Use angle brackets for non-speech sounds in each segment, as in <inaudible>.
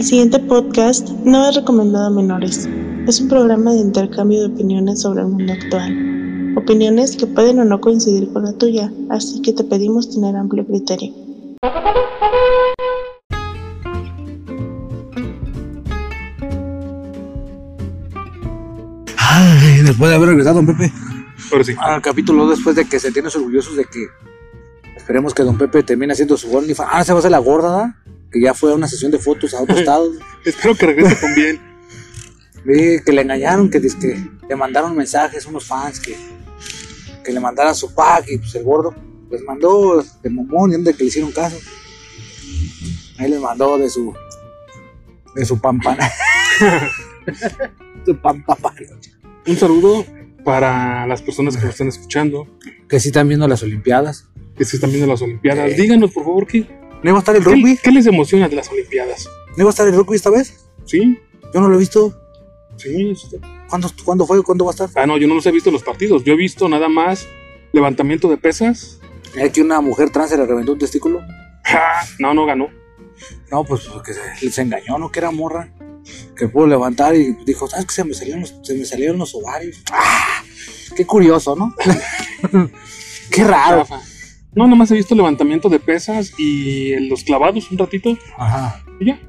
El siguiente podcast no es recomendado a menores. Es un programa de intercambio de opiniones sobre el mundo actual. Opiniones que pueden o no coincidir con la tuya, así que te pedimos tener amplio criterio. Ay, después de haber regresado, don Pepe, Pero sí. al capítulo después de que se tiene orgullosos de que esperemos que don Pepe termine haciendo su OnlyFans. Ah, se va a hacer la gorda, ¿da? Que ya fue a una sesión de fotos a otro <laughs> estado. Espero que regrese con bien. Vi que le engañaron, que, que le mandaron mensajes unos fans que, que le mandaran su pack y pues el gordo les mandó de momón y donde que le hicieron caso. Ahí les mandó de su de su pampana. <laughs> su pampapana. Un saludo para las personas que nos están escuchando, Que sí están viendo las Olimpiadas. que se están viendo las Olimpiadas. Eh. Díganos, por favor, ¿qué, ¿No iba a estar el rugby? qué, qué les emociona de las Olimpiadas? ¿No iba a estar el rugby esta vez? ¿Sí? Yo no lo he visto. Sí. sí. ¿Cuándo, ¿cuándo fue? ¿Cuándo va a estar? Ah, no, yo no los he visto los partidos. Yo he visto nada más levantamiento de pesas. ¿Es que una mujer trans se le reventó un testículo? <laughs> Ja, No, no ganó. No, pues porque se, se engañó, ¿no? Que era morra. Que pudo levantar y dijo, ¿sabes qué? Se me salieron los, se me salieron los ovarios. ¡Ah! Qué curioso, ¿no? <laughs> qué raro. Chafa. No, nada más he visto levantamiento de pesas y los clavados un ratito. Ajá. Y ya.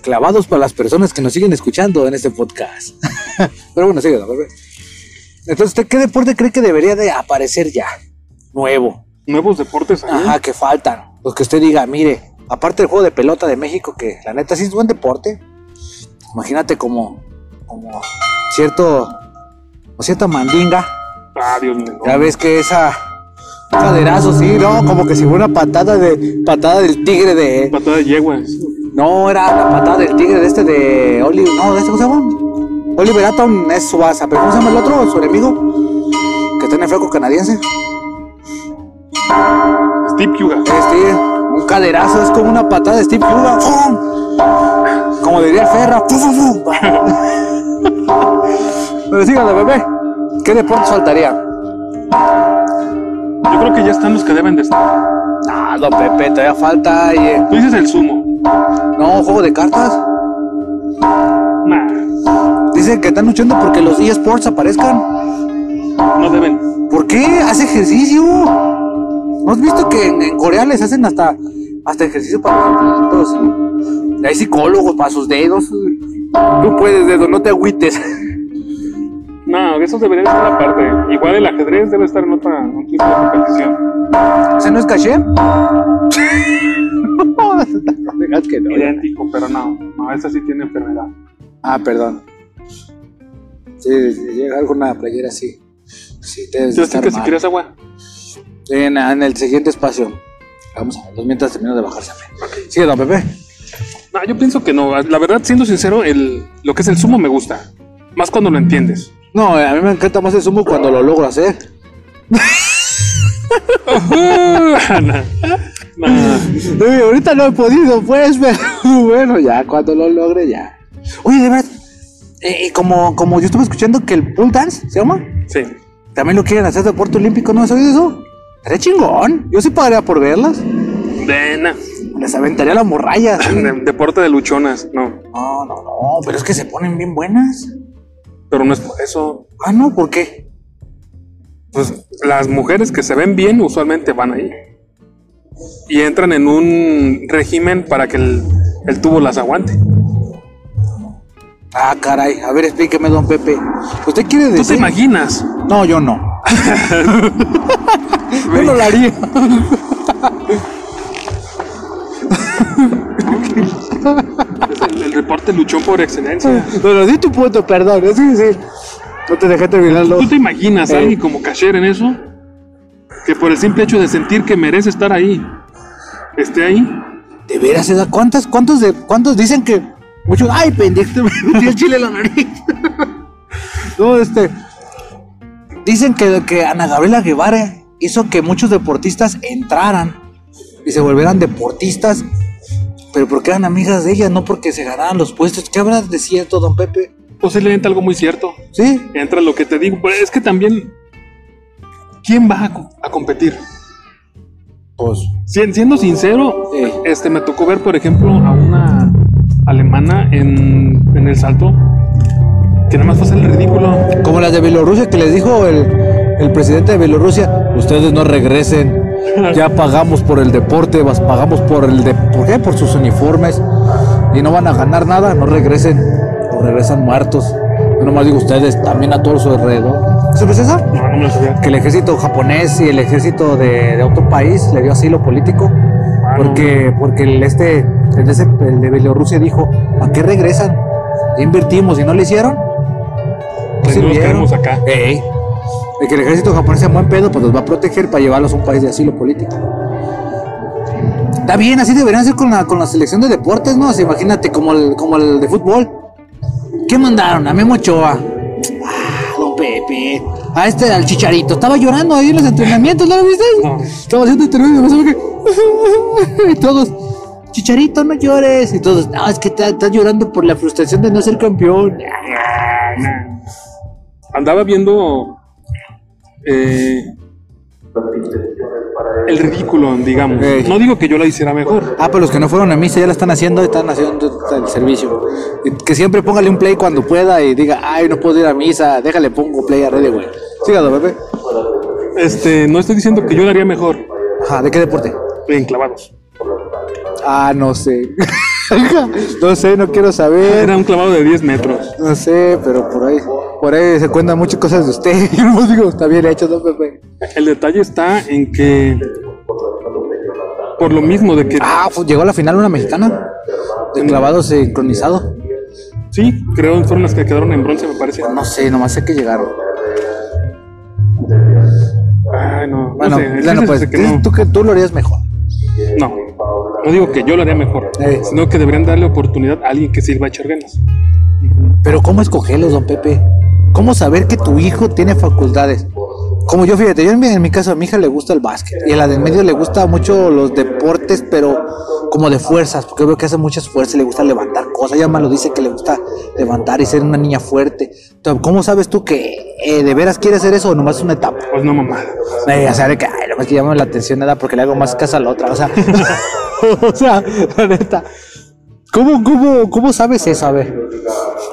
Clavados para las personas que nos siguen escuchando en este podcast. <laughs> Pero bueno, sigue. Entonces, ¿usted qué deporte cree que debería de aparecer ya? Nuevo. Nuevos deportes ahí. Ajá, que faltan. Los que usted diga, mire, aparte del juego de pelota de México, que la neta sí es buen deporte. Imagínate como, como cierto, o cierta mandinga. Ah, Dios mío. Ya ves que esa caderazo, sí, no, como que si fuera una patada de patada del tigre de. Patada de yeguas. No, era la patada del tigre de este de Oliver. No, de este ¿cómo se llama? Oliver Atom es Subasa, pero ¿cómo se llama el otro? Su enemigo. Que tiene flaco canadiense. Steve Yuga. Este, un caderazo, es como una patada de Steve Huga. ¡Fum! Como diría el Ferra. ¡Fu, fu, fu! <laughs> Pero síganle, bebé. ¿Qué deporte faltaría? Yo creo que ya están los que deben de estar. Ah, don Pepe, todavía falta. y, eh, Tú dices el sumo. no, juego de cartas. Nah, Dicen que están luchando porque los eSports aparezcan. no deben. ¿Por qué? Hace ejercicio. ¿No has visto que en, en Corea les hacen hasta, hasta ejercicio para los deditos? Hay psicólogos para sus dedos. Tú puedes, dedo, no te agüites. <laughs> No, eso debería estar aparte. Igual el ajedrez debe estar en otra un tipo de competición. ¿Ese no es caché? no digas que no. Idéntico, pero no. No, esa sí tiene enfermedad. Ah, perdón. Sí, llega alguna playera así. Sí, debes de Yo sé estar que si mal. quieres agua. En, en el siguiente espacio. Vamos a ver, mientras termino de bajarse. Sigue, don Pepe. No, yo pienso que no. La verdad, siendo sincero, el, lo que es el sumo me gusta. Más cuando lo entiendes. No, a mí me encanta más el sumo cuando lo logro hacer. No, ahorita no he podido, pues, pero bueno, ya cuando lo logre, ya. Oye, de verdad, eh, como, como yo estuve escuchando que el pool dance, ¿se llama? Sí. También lo quieren hacer deporte olímpico, ¿no has oído eso? Estaría chingón. Yo sí pagaría por verlas. De, na- Les aventaría la morralla. sí. <laughs> de- deporte de luchonas. No. No, no, no, pero es que se ponen bien buenas. Pero no es por eso. Ah, no, ¿por qué? Pues las mujeres que se ven bien usualmente van ahí. Y entran en un régimen para que el, el tubo las aguante. Ah, caray. A ver, explíqueme, don Pepe. ¿Usted quiere ¿Tú te decir? imaginas? No, yo no. <laughs> yo no lo haría. <laughs> El, el deporte luchón por excelencia. Pero di tu punto, perdón. Sí. No te dejé terminarlo. ¿Tú te imaginas a Eh. alguien como Casher en eso? Que por el simple hecho de sentir que merece estar ahí, esté ahí. ¿De veras? ¿Cuántas, cuántos, de, cuántos dicen que muchos, ay, pendejo, me metí el chile en la nariz? <laughs> no, este, dicen que, que Ana Gabriela Guevara hizo que muchos deportistas entraran y se volvieran deportistas, pero porque eran amigas de ella, no porque se ganaran los puestos. ¿Qué habrá de cierto, don Pepe? Posiblemente algo muy cierto. ¿Sí? Entra lo que te digo. Pero es que también, ¿quién va a, a competir? Pues, Si- Siendo sincero, Sí. este me tocó ver, por ejemplo, a una alemana en, en el salto que nada más fue el ridículo. Como las de Bielorrusia que les dijo el, el presidente de Bielorrusia, ustedes no regresen, <laughs> ya pagamos por el deporte, pagamos por el de, ¿por qué? Por sus uniformes y no van a ganar nada, no regresen, o regresan muertos. Yo nomás digo ustedes, también a todos su alrededor. ¿Sabes eso? No, no me lo sabía. Que el ejército japonés y el ejército de, de otro país le dio asilo político. Ah, no. Porque, porque el, este, el, de ese- el de Bielorrusia dijo, ¿a qué regresan? Ya invertimos y no lo hicieron. Pues no los sirvieron. queremos acá. Ey. De que el ejército japonés sea buen pedo, pues los va a proteger para llevarlos a un país de asilo político. Está bien, así deberían ser con la, con la selección de deportes, ¿no? O sea, imagínate, como el, como el de fútbol. ¿Qué mandaron? A Memo Ochoa. Ah, don Pepe. A este, al Chicharito. Estaba llorando ahí en los entrenamientos, ¿no lo viste? No. Estaba haciendo entrenamientos, no sé qué. <laughs> Y todos, Chicharito, no llores. Y todos, no, es que estás llorando por la frustración de no ser campeón. Andaba viendo eh, el ridículo, digamos. No digo que yo la hiciera mejor. Ah, pero los que no fueron a misa ya la están haciendo, están haciendo el servicio. Que siempre póngale un play cuando pueda y diga, ay, no puedo ir a misa, déjale, pongo play a Red, güey. Sígalo, bebé. Este, no estoy diciendo que yo la haría mejor Ajá, ¿de qué deporte? en clavados. Ah, no sé. <laughs> no sé, no quiero saber. Era un clavado de 10 metros. No sé, pero por ahí, por ahí se cuentan muchas cosas de usted. Yo <laughs> no digo, está bien hecho, ¿no, Pepe? El detalle está en que, por lo mismo de que, Ah, fu- llegó a la final una mexicana. De clavado sincronizado. sí, creo que fueron las que quedaron en bronce, me parece. No sé, nomás sé que llegaron. Ay, no, no Bueno, sé, bueno, chiste pues es que no. tú que tú lo harías mejor. No, no digo que yo lo haría mejor, sino que deberían darle oportunidad a alguien que sirva a echar ganas. Pero ¿cómo escogerlos, don Pepe? ¿Cómo saber que tu hijo tiene facultades? Como yo, fíjate, yo en mi, en mi caso a mi hija le gusta el básquet y a la del medio le gusta mucho los deportes, pero como de fuerzas, porque veo que hace muchas fuerzas, le gusta levantar cosas. Ella me lo dice que le gusta levantar y ser una niña fuerte. Entonces, ¿cómo sabes tú que eh, de veras quiere hacer eso o nomás es una etapa? Pues no, mamá. Eh, o sea, de que, ay, nomás que llame la atención nada porque le hago más caso a la otra. O sea, <laughs> o sea, la neta. ¿Cómo, cómo, ¿Cómo sabes eso? A ver,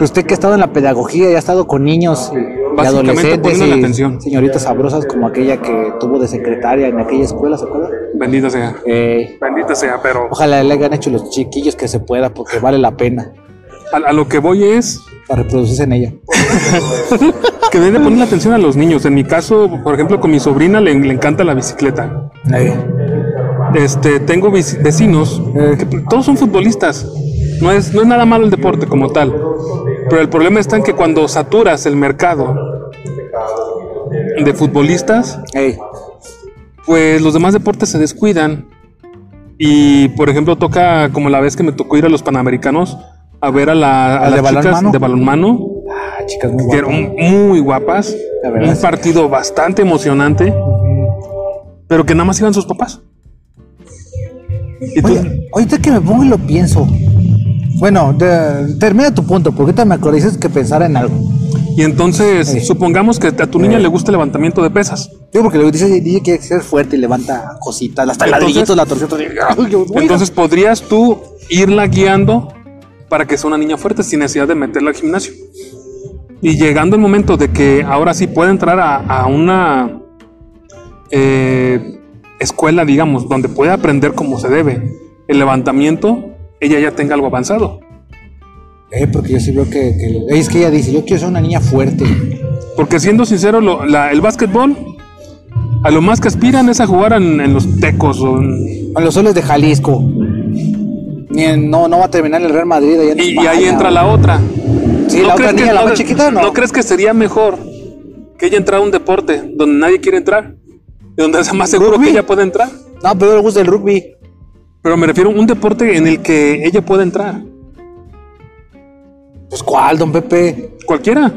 usted que ha estado en la pedagogía y ha estado con niños y, y Básicamente adolescentes y atención. señoritas sabrosas como aquella que tuvo de secretaria en aquella escuela, ¿se acuerda? Bendita sea. Eh, Bendita sea, pero ojalá le hayan hecho los chiquillos que se pueda porque vale la pena a, a lo que voy es para reproducirse en ella. <laughs> que deben de ponerle atención a los niños. En mi caso, por ejemplo, con mi sobrina le, le encanta la bicicleta. Eh, Este, tengo vecinos Eh. que todos son futbolistas. No es, no es nada malo el deporte como tal. Pero el problema está en que cuando saturas el mercado de futbolistas, pues los demás deportes se descuidan. Y por ejemplo, toca como la vez que me tocó ir a los Panamericanos a ver a, la, a ¿Al de las chicas balonmano? de balonmano, ah, chicas muy que guapas. eran muy guapas. Verdad, Un sí. partido bastante emocionante, pero que nada más iban sus papás. Y tú- Oye, ahorita que me pongo y lo pienso. Bueno, de- termina tu punto, porque ahorita me acordé dices que pensara en algo. Y entonces, Sí. supongamos que a tu niña le gusta el levantamiento de pesas. Digo, porque le dice, dice que ser fuerte y levanta cositas, hasta Entonces- ladrillitos, la torsión. <laughs> Entonces, podrías tú irla guiando para que sea una niña fuerte sin necesidad de meterla al gimnasio. Y llegando el momento de que ahora sí puede entrar a, a una eh, escuela, digamos, donde puede aprender como se debe el levantamiento, ella ya tenga algo avanzado. Eh, porque yo sí veo que, que- Es que ella dice, yo quiero ser una niña fuerte. Porque siendo sincero, lo- la- el básquetbol, a lo más que aspiran es a jugar en, en los tecos o en- A los soles de Jalisco. Ni en- no, no va a terminar en el Real Madrid. allá en y, ahí entra la otra. Sí, la otra niña, la no- más chiquita, no. ¿No crees que sería mejor que ella entrara a un deporte donde nadie quiere entrar? Y donde sea más seguro Rugby. que ella pueda entrar. No, pero le gusta el rugby. Pero me refiero a un deporte en el que ella pueda entrar. Pues, ¿cuál, don Pepe? Cualquiera.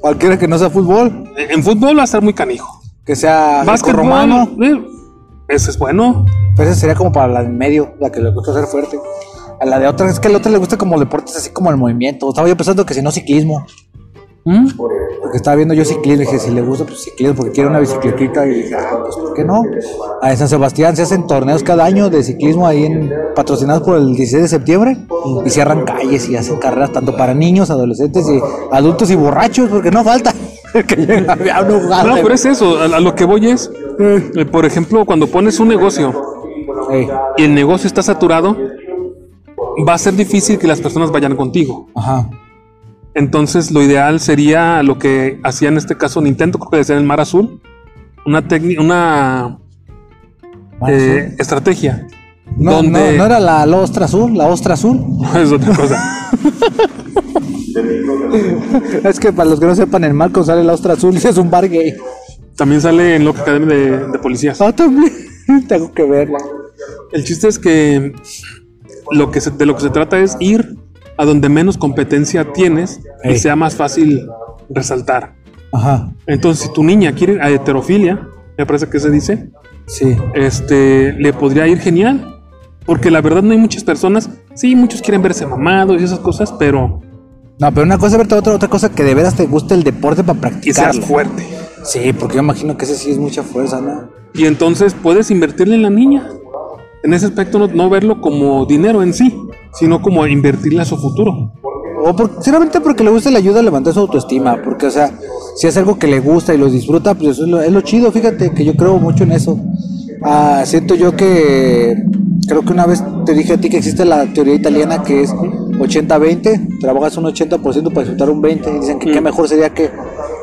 Cualquiera que no sea fútbol. En fútbol va a estar muy canijo. Que sea Básquetbol, romano. eh, ese es bueno. Pero esa sería como para la del medio, la que le gusta ser fuerte. A la de otra, es que a la otra le gusta como deportes así como el movimiento. Estaba yo pensando que si no ciclismo. ¿Mm? Porque estaba viendo yo ciclismo y dije, si le gusta, pues ciclismo, porque quiere una bicicletita y dije, ah, pues ¿por qué no? A San Sebastián se hacen torneos cada año de ciclismo ahí en, patrocinados por el 16 de septiembre y cierran calles y hacen carreras tanto para niños, adolescentes y adultos y borrachos, porque no falta. <laughs> que llega a jugando. No, pero es eso. A, lo que voy es, eh, por ejemplo, cuando pones un negocio y el negocio está saturado, va a ser difícil que las personas vayan contigo. ajá. Entonces, lo ideal sería lo que hacía en este caso Nintendo, creo que decía en el Mar Azul, una técnica, una Mar eh, estrategia. No, donde no, no era la, la ostra azul, la ostra azul. <laughs> es otra cosa. Es que para los que no sepan, en Marco sale la ostra azul y es un bar gay. También sale en Loca Academy de, de Policías. Ah, también. <laughs> Tengo que verla. El chiste es que lo que se- de lo que se trata es ir a donde menos competencia tienes y sea más fácil resaltar. Ajá, Entonces, si tu niña quiere a heterofilia, me parece que se dice, sí. este, le podría ir genial. Porque la verdad no hay muchas personas, sí, muchos quieren verse mamados y esas cosas, pero No, pero una cosa es verte otra, otra cosa que de veras te guste el deporte para que seas fuerte. Sí, porque yo imagino que ese sí es mucha fuerza, ¿no? Y entonces puedes invertirle en la niña. En ese aspecto no, no verlo como dinero en sí, sino como invertirle a su futuro. O por, sinceramente porque le gusta le ayuda a levantar su autoestima, porque o sea, si es algo que le gusta y lo disfruta, pues eso es lo, es lo chido, fíjate que yo creo mucho en eso. Ah, siento yo que creo que una vez te dije a ti que existe la teoría italiana que es 80-20, trabajas un 80% para disfrutar un 20 y dicen que qué Mm. mejor sería que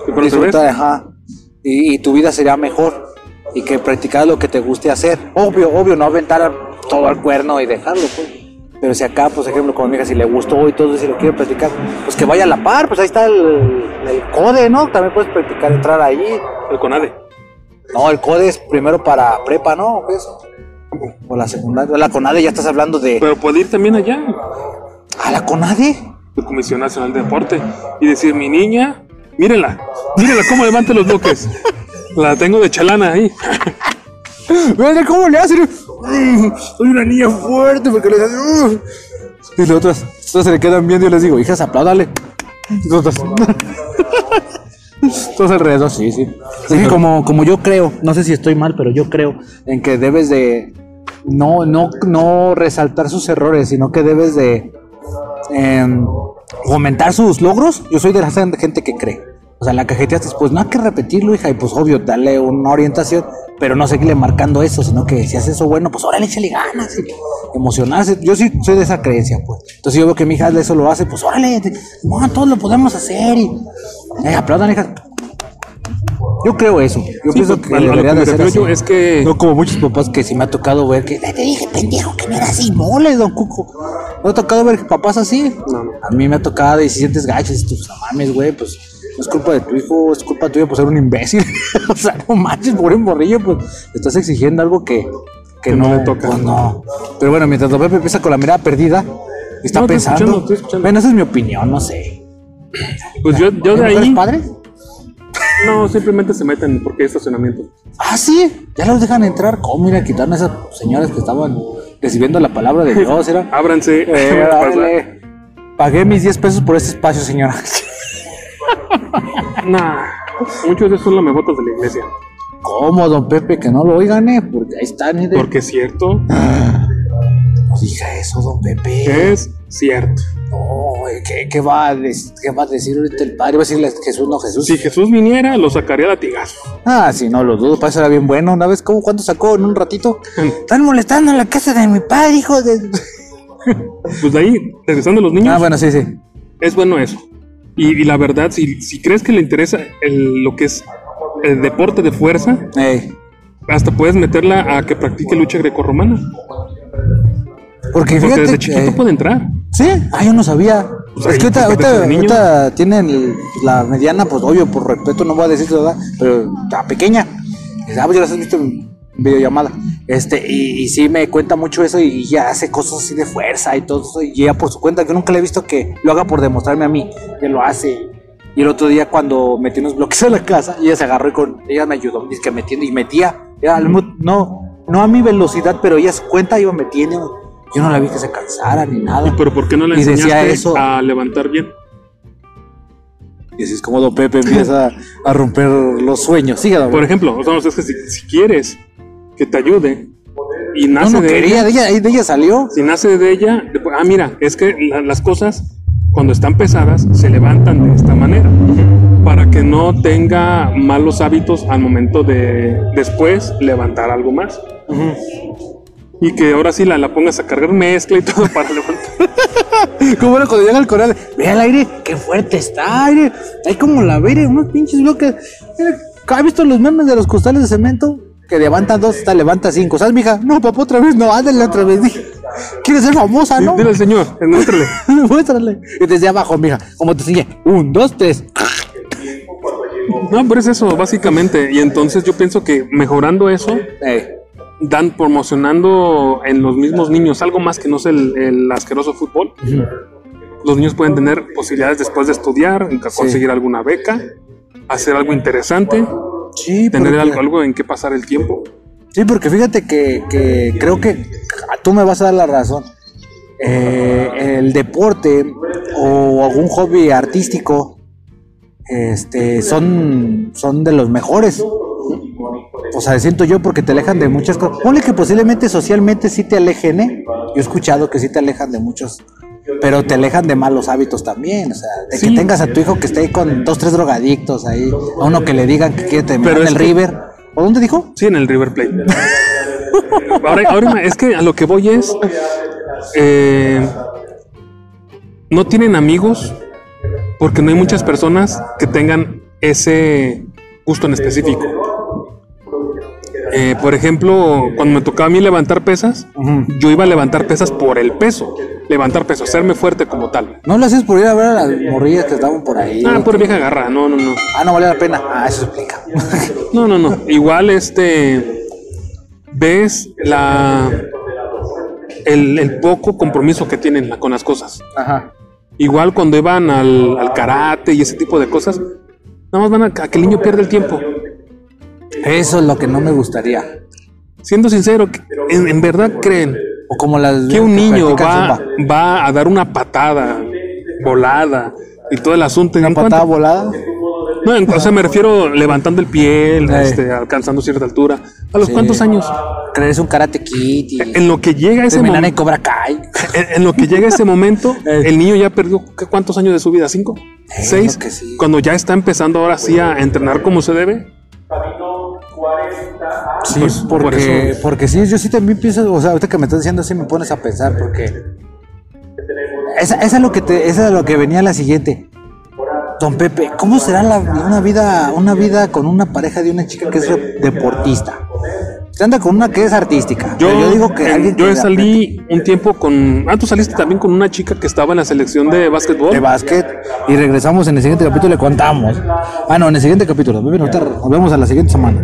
¿Y disfrutar, ajá, y, y tu vida sería mejor y que practicaras lo que te guste hacer. Obvio, obvio, no aventar todo al cuerno y dejarlo, pues. Pero si acá, pues, ejemplo, como mi hija, si le gustó y todo, si lo quiere practicar, pues que vaya a la par, pues ahí está el, el CODE, ¿no? También puedes practicar, entrar ahí. El CONADE. No, el CODE es primero para prepa, ¿no? ¿O la secundaria. La CONADE ya estás hablando de. Pero puede ir también allá, ¿A la CONADE? la Comisión Nacional de Deporte, y decir, mi niña, mírenla, mírenla cómo levanta los bloques. La tengo de chalana ahí. <laughs> Mira cómo le hacen. Soy una niña fuerte porque le hacen. "Uh". Y las otras, otras se le quedan viendo y les digo, hijas, apláudale. Nosotras. <laughs> Todos alrededor, sí, sí. Como, como yo creo, no sé si estoy mal, pero yo creo en que debes de no, no, no resaltar sus errores, sino que debes de em, fomentar sus logros. Yo soy de la gente que cree. O sea, la cajeteaste, pues no hay que repetirlo, hija, y pues obvio, darle una orientación, pero no seguirle marcando eso, sino que si hace eso bueno, pues órale, échale ganas, y emocionarse. Yo sí soy de esa creencia, pues. Entonces yo veo que mi hija eso lo hace, pues órale, te- no, todos lo podemos hacer, y eh, aplaudan, hija. Yo creo eso. Yo Sí, pienso pues, que lo- debería que de ser así. es que- No como muchos papás que sí me ha tocado ver que "Te dije, pendejo, que no era así, mole, don Cuco. ¿No ha tocado ver papás así? No. A mí me ha tocado y si sientes gachos, y tú, no mames, güey, pues es culpa de tu hijo, es culpa tuya por ser un imbécil. <laughs> o sea, no manches, por un morrillo, pues estás exigiendo algo que, que, Que no no, le toca. pues, no. Pero bueno, mientras Don Pepe empieza con la mirada perdida, está No, estoy pensando. escuchando, estoy escuchando. Bueno, esa es mi opinión, no sé. Pues yo, yo de ¿Eres ahí. padre? No, simplemente se meten porque hay estacionamiento. Ah, sí, ya los dejan entrar. ¿Cómo ir a quitar a esas señoras que estaban recibiendo la palabra de Dios? Era. <laughs> Ábranse. Eh. <laughs> Pagué mis 10 pesos por este espacio, señora. Nah, muchos de esos son lamebotas de la iglesia. ¿Cómo, don Pepe? Que no lo oigan, eh, porque ahí están. eh, de- Porque es cierto, No diga eso, don Pepe. es cierto. No, eh, ¿qué, qué va a dec- qué va a decir ahorita el padre? Va a decirle Jesús, no Jesús. Si Jesús viniera, lo sacaría a latigazos. Ah, sí, no lo dudo, para eso era bien bueno. Una vez, ¿cómo, ¿cuánto sacó en un ratito? <laughs> Están molestando en la casa de mi padre, hijo de. Pues de ahí, regresando a los niños, Ah, bueno, sí, sí. es bueno eso. Y, y la verdad, si, si crees que le interesa el- lo que es el deporte de fuerza, Ey. hasta puedes meterla a que practique lucha grecorromana. Porque Porque fíjate desde chiquito puede entrar. Sí, ah, yo no sabía. Pues es que ahorita, ahorita, ahorita tienen la mediana, pues obvio, por respeto no voy a decir su edad, pero está pequeña. Ah, pues ya las has visto en videollamada. Este, y, y sí me cuenta mucho eso y ya hace cosas así de fuerza y todo eso. Y ella por su cuenta, yo nunca le he visto que lo haga por demostrarme a mí, que lo hace. Y el otro día cuando metí unos bloques a la casa, ella se agarró y con, ella me ayudó, dice que metiendo y metía. Era no, no a mi velocidad, pero ella su cuenta iba metiendo. Yo no la vi que se cansara ni nada. Pero ¿por qué no le decía enseñaste eso. a levantar bien? Y así es como Don Pepe empieza a romper los sueños. Don Por ejemplo, o sea, es que si, si quieres que te ayude y nace no de quería, ella, de ella, de ella salió. si nace de ella, ah, mira, es que la- las cosas cuando están pesadas se levantan de esta manera para que no tenga malos hábitos al momento de después levantar algo más. Y que ahora sí la, la pongas a cargar mezcla y todo <laughs> para levantar. Como era cuando llega el coral, ve al aire, qué fuerte está, aire. Hay como la aire, unos pinches bloques. Mira, ¿has visto los memes de los costales de cemento? Que levantan dos, hasta levanta cinco. ¿Sabes, mija? No, papá, otra vez, no, ándale otra vez. ¿Quieres ser famosa, no? Dile al señor, <laughs> muéstrale. Muéstrale. Y desde abajo, mija, como te enseñé. Un, dos, tres. No, pero es eso, básicamente. Y entonces yo pienso que mejorando eso, Eh, dan promocionando en los mismos niños algo más que no es el, el asqueroso fútbol. Los niños pueden tener posibilidades después de estudiar, conseguir alguna beca, hacer algo interesante, sí, tener porque- algo, algo en qué pasar el tiempo. Sí, porque fíjate que, que creo que tú me vas a dar la razón. Eh, el deporte o algún hobby artístico este, son, son de los mejores. O sea, siento yo porque te alejan de muchas cosas. Ponle que posiblemente socialmente sí te alejen, ¿eh? Yo he escuchado que sí te alejan de muchos, pero te alejan de malos hábitos también. O sea, de Sí. que tengas a tu hijo que esté ahí con dos, tres drogadictos ahí, a uno que le digan que quiere terminar en el que- River. ¿O dónde dijo? Sí, en el River Plate. ahora, ahora es que a lo que voy es. eh, no tienen amigos porque no hay muchas personas que tengan ese gusto en específico. Eh, por ejemplo, cuando me tocaba a mí levantar pesas, yo iba a levantar pesas por el peso. Levantar peso, hacerme fuerte como tal. No lo haces por ir a ver a las morrillas que estaban por ahí. Ah, por vieja garra, no, no, no. Ah, no vale la pena. Ah, eso explica. <laughs> No, no, no. Igual este ves la el, el poco compromiso que tienen con las cosas. Ajá. Igual cuando iban al, al karate y ese tipo de cosas, nada más van a, a que el niño pierda el tiempo. Eso es lo que no me gustaría. Siendo sincero, ¿en, en verdad creen O como las que un niño va, va a dar una patada volada y todo el asunto? Una ¿En cuánto- patada volada. No, en- o sea, me refiero levantando el pie, este, alcanzando cierta altura. ¿A los Sí. cuántos años? Crees un karate kid y En lo que llega ese en momento. Cobra Kai. En, en lo que llega ese momento, <laughs> Eh. el niño ya perdió ¿qué- cuántos años de su vida, cinco, Eh, seis. sí. Cuando ya está empezando ahora sí a entrenar como se debe. Sí, Pues, por porque, eso. porque sí, yo sí también pienso, o sea, ahorita que me estás diciendo, sí me pones a pensar, porque esa, esa es lo que te, esa es lo que venía la siguiente. Don Pepe, ¿cómo será la, una vida, una vida con una pareja de una chica que es deportista? Usted anda con una que es artística. Yo, yo digo que en- alguien yo que salí un tiempo con. Ah, tú saliste también con una chica que estaba en la selección de básquetbol. de básquet y regresamos en el siguiente capítulo y le contamos. Ah, no, en el siguiente capítulo. Nos vemos a la siguiente semana.